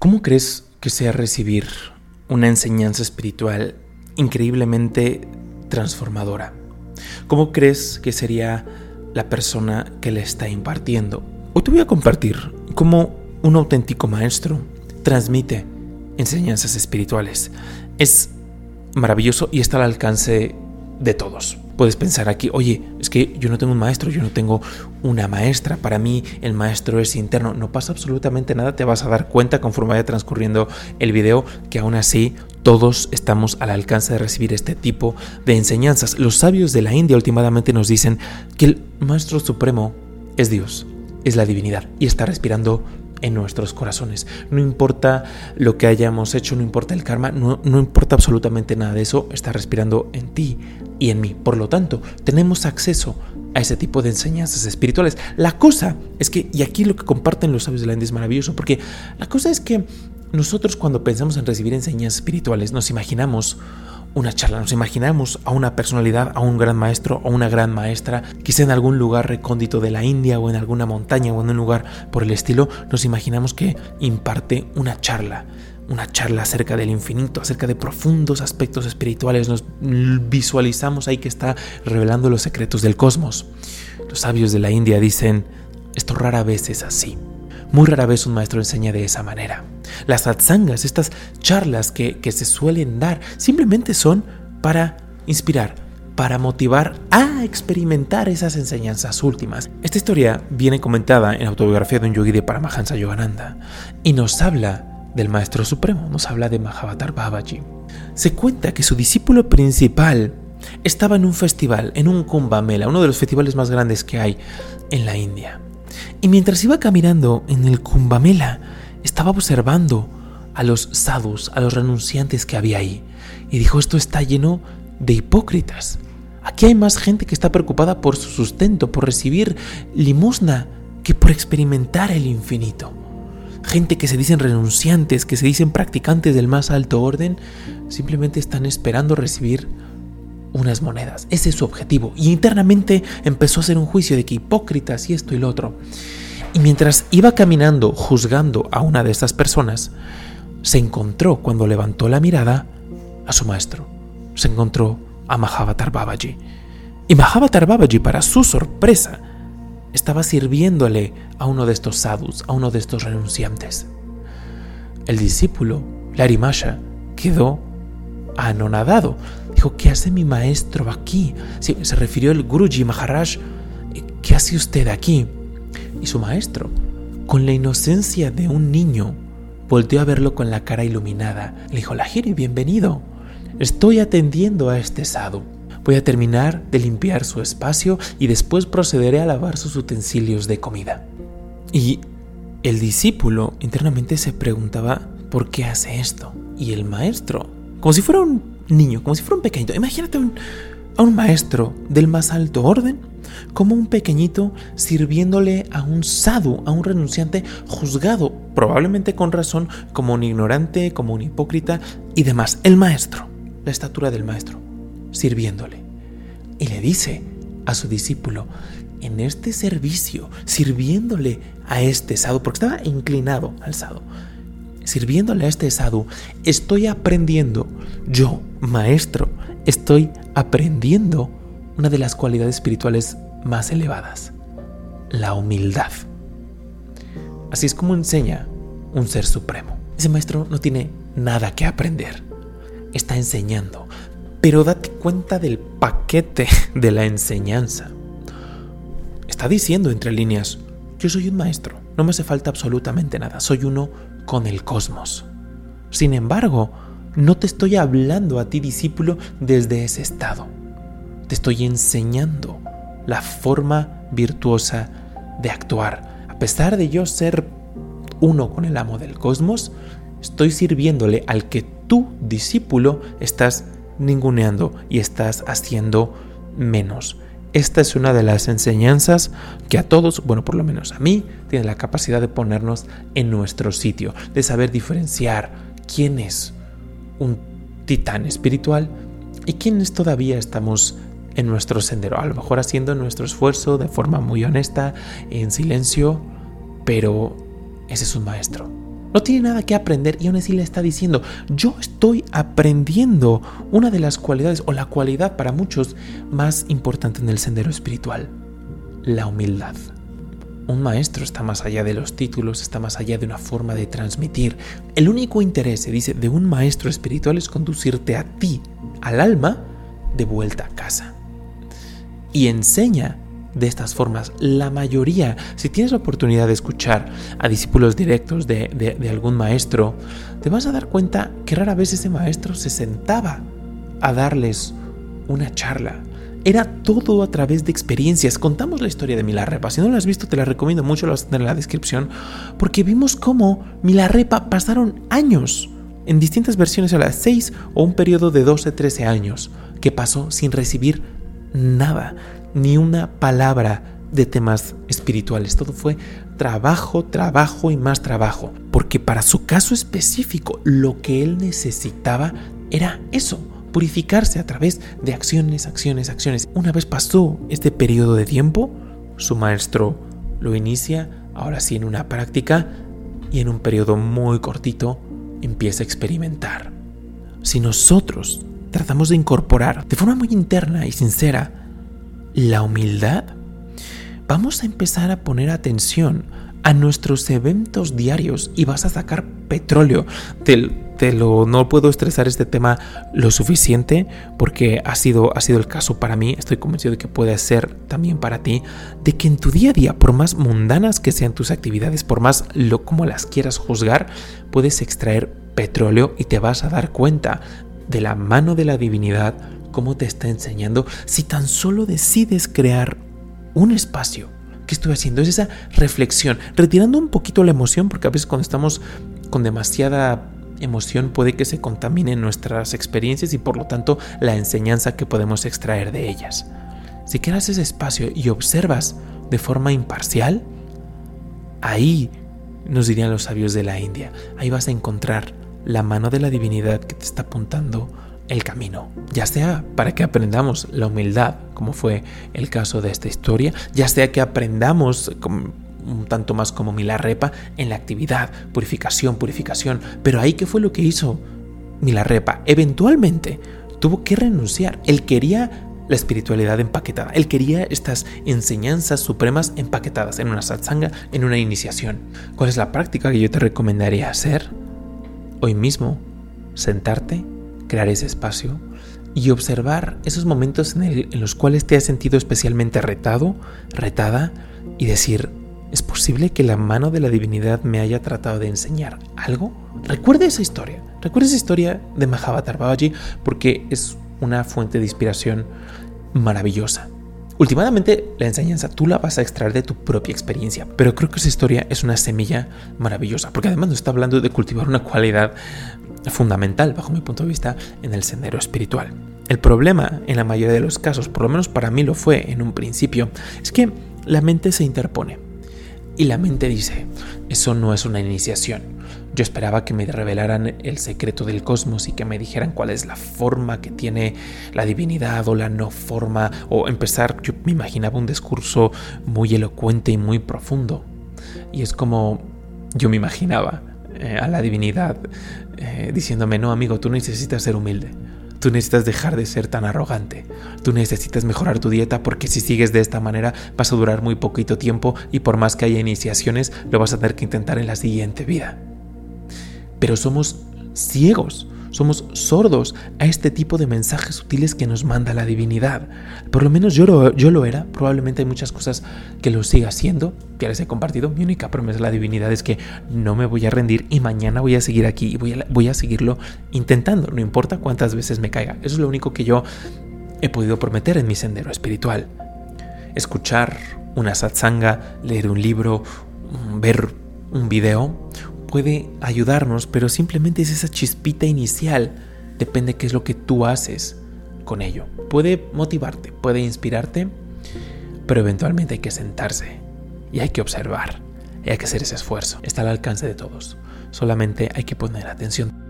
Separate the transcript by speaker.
Speaker 1: ¿Cómo crees que sea recibir una enseñanza espiritual increíblemente transformadora? ¿Cómo crees que sería la persona que le está impartiendo? Hoy te voy a compartir cómo un auténtico maestro transmite enseñanzas espirituales. Es maravilloso y está al alcance de todos puedes pensar aquí, oye, es que yo no tengo un maestro, yo no tengo una maestra, para mí el maestro es interno, no pasa absolutamente nada, te vas a dar cuenta conforme vaya transcurriendo el video que aún así todos estamos al alcance de recibir este tipo de enseñanzas. Los sabios de la India últimamente nos dicen que el maestro supremo es Dios, es la divinidad y está respirando en nuestros corazones. No importa lo que hayamos hecho, no importa el karma, no, no, importa absolutamente nada de eso, está respirando en ti y en mí. Por lo tanto, tenemos acceso a ese tipo de enseñanzas espirituales. La cosa es que, y aquí lo que comparten los sabios de la India es maravilloso, porque la cosa es que nosotros cuando pensamos en recibir enseñanzas espirituales nos imaginamos una charla. Nos imaginamos a una personalidad, a un gran maestro o una gran maestra, quizá en algún lugar recóndito de la India o en alguna montaña o en un lugar por el estilo, nos imaginamos que imparte una charla. Una charla acerca del infinito, acerca de profundos aspectos espirituales. Nos visualizamos ahí que está revelando los secretos del cosmos. Los sabios de la India dicen, esto rara vez es así. Muy rara vez un maestro enseña de esa manera. Las satsangas, estas charlas que, que se suelen dar, simplemente son para inspirar, para motivar a experimentar esas enseñanzas últimas. Esta historia viene comentada en la autobiografía de un yogi de Paramahansa Yogananda y nos habla del Maestro Supremo, nos habla de Mahavatar Babaji. Se cuenta que su discípulo principal estaba en un festival, en un Kumbh Mela, uno de los festivales más grandes que hay en la India. Y mientras iba caminando en el Kumbamela, estaba observando a los sadhus, a los renunciantes que había ahí. Y dijo, esto está lleno de hipócritas. Aquí hay más gente que está preocupada por su sustento, por recibir limosna, que por experimentar el infinito. Gente que se dicen renunciantes, que se dicen practicantes del más alto orden, simplemente están esperando recibir unas monedas. Ese es su objetivo. Y internamente empezó a hacer un juicio de que hipócritas y esto y lo otro. Y mientras iba caminando juzgando a una de estas personas, se encontró cuando levantó la mirada a su maestro. Se encontró a Mahavatar Babaji. Y Mahavatar Babaji, para su sorpresa, estaba sirviéndole a uno de estos sadhus, a uno de estos renunciantes. El discípulo, Larimasha, quedó anonadado. Dijo, ¿qué hace mi maestro aquí? se refirió el Guruji Maharaj, ¿qué hace usted aquí? Y su maestro, con la inocencia de un niño, volteó a verlo con la cara iluminada. Le dijo, Lahiri, bienvenido. Estoy atendiendo a este sadhu. Voy a terminar de limpiar su espacio y después procederé a lavar sus utensilios de comida. Y el discípulo internamente se preguntaba, ¿por qué hace esto? Y el maestro como si fuera un niño, como si fuera un pequeñito. Imagínate a un maestro del más alto orden, como un pequeñito sirviéndole a un sadhu, a un renunciante juzgado, probablemente con razón, como un ignorante, como un hipócrita y demás. El maestro, la estatura del maestro, sirviéndole. Y le dice a su discípulo, en este servicio, sirviéndole a este sadhu, porque estaba inclinado al sadhu, sirviéndole a este sadhu, estoy aprendiendo, yo, maestro, estoy aprendiendo una de las cualidades espirituales más elevadas, la humildad. Así es como enseña un ser supremo. Ese maestro no tiene nada que aprender, está enseñando, pero date cuenta del paquete de la enseñanza. Está diciendo entre líneas, yo soy un maestro, no me hace falta absolutamente nada, soy uno con el cosmos. Sin embargo, no te estoy hablando a ti, discípulo, desde ese estado. Te estoy enseñando la forma virtuosa de actuar. A pesar de yo ser uno con el amo del cosmos, estoy sirviéndole al que tú, discípulo, estás ninguneando y estás haciendo menos. Esta es una de las enseñanzas que a todos, bueno, por lo menos a mí, tiene la capacidad de ponernos en nuestro sitio, de saber diferenciar quién es un titán espiritual y quiénes todavía estamos en nuestro sendero, a lo mejor haciendo nuestro esfuerzo de forma muy honesta, en silencio, pero ese es un maestro. No tiene nada que aprender y aún así le está diciendo, yo estoy aprendiendo una de las cualidades o la cualidad para muchos más importante en el sendero espiritual, la humildad. Un maestro está más allá de los títulos, está más allá de una forma de transmitir. El único interés, se dice, de un maestro espiritual es conducirte a ti, al alma, de vuelta a casa. Y enseña de estas formas. La mayoría, si tienes la oportunidad de escuchar a discípulos directos de, algún maestro, te vas a dar cuenta que rara vez ese maestro se sentaba a darles una charla. Era todo a través de experiencias. Contamos la historia de Milarepa. Si no la has visto, te la recomiendo mucho, la vas a tener en la descripción. Porque vimos cómo Milarepa pasaron años en distintas versiones a las 6 o un periodo de 12, 13 años que pasó sin recibir nada ni una palabra de temas espirituales. Todo fue trabajo, trabajo y más trabajo. Porque para su caso específico, lo que él necesitaba era eso, purificarse a través de acciones, acciones, acciones. Una vez pasó este periodo de tiempo, su maestro lo inicia, ahora sí en una práctica, y en un periodo muy cortito empieza a experimentar. Si nosotros tratamos de incorporar de forma muy interna y sincera la humildad, vamos a empezar a poner atención a nuestros eventos diarios y vas a sacar petróleo. Te, lo, no puedo estresar este tema lo suficiente porque ha sido, ha sido el caso para mí, estoy convencido de que puede ser también para ti, de que en tu día a día, por más mundanas que sean tus actividades, por más lo como las quieras juzgar, puedes extraer petróleo y te vas a dar cuenta de la mano de la divinidad cómo te está enseñando si tan solo decides crear un espacio. ¿Qué estoy haciendo? Es esa reflexión, retirando un poquito la emoción, porque a veces cuando estamos con demasiada emoción puede que se contaminen nuestras experiencias y por lo tanto la enseñanza que podemos extraer de ellas. Si creas ese espacio y observas de forma imparcial, ahí nos dirían los sabios de la India, ahí vas a encontrar la mano de la divinidad que te está apuntando el camino, ya sea para que aprendamos la humildad, como fue el caso de esta historia, ya sea que aprendamos un tanto más como Milarepa en la actividad, purificación, purificación, pero ahí qué fue lo que hizo Milarepa, eventualmente tuvo que renunciar, él quería la espiritualidad empaquetada. Él quería estas enseñanzas supremas empaquetadas en una satsanga, en una iniciación. ¿Cuál es la práctica que yo te recomendaría hacer? Hoy mismo, sentarte crear ese espacio y observar esos momentos en, los cuales te has sentido especialmente retado, retada y decir, ¿es posible que la mano de la divinidad me haya tratado de enseñar algo? Recuerda esa historia, recuerda esa historia de Mahavatar Babaji porque es una fuente de inspiración maravillosa. Últimamente la enseñanza tú la vas a extraer de tu propia experiencia, pero creo que esa historia es una semilla maravillosa, porque además nos está hablando de cultivar una cualidad fundamental, bajo mi punto de vista, en el sendero espiritual. El problema, en la mayoría de los casos, por lo menos para mí lo fue en un principio, es que la mente se interpone. Y la mente dice, eso no es una iniciación. Yo esperaba que me revelaran el secreto del cosmos y que me dijeran cuál es la forma que tiene la divinidad o la no forma, o empezar, yo me imaginaba un discurso muy elocuente y muy profundo. Y es como yo me imaginaba eh, a la divinidad eh, diciéndome, no amigo, tú necesitas ser humilde. Tú necesitas dejar de ser tan arrogante. Tú necesitas mejorar tu dieta porque si sigues de esta manera vas a durar muy poquito tiempo y por más que haya iniciaciones lo vas a tener que intentar en la siguiente vida. Pero somos ciegos somos sordos a este tipo de mensajes sutiles que nos manda la divinidad. Por lo menos yo lo, yo lo era, probablemente hay muchas cosas que lo siga haciendo, que les he compartido. Mi única promesa a la divinidad es que no me voy a rendir y mañana voy a seguir aquí y voy a, voy a seguirlo intentando, no importa cuántas veces me caiga. Eso es lo único que yo he podido prometer en mi sendero espiritual. Escuchar una satsanga, leer un libro, ver un video puede ayudarnos, pero simplemente es esa chispita inicial. Depende qué es lo que tú haces con ello. Puede motivarte, puede inspirarte, pero eventualmente hay que sentarse y hay que observar y hay que hacer ese esfuerzo. Está al alcance de todos. Solamente hay que poner atención.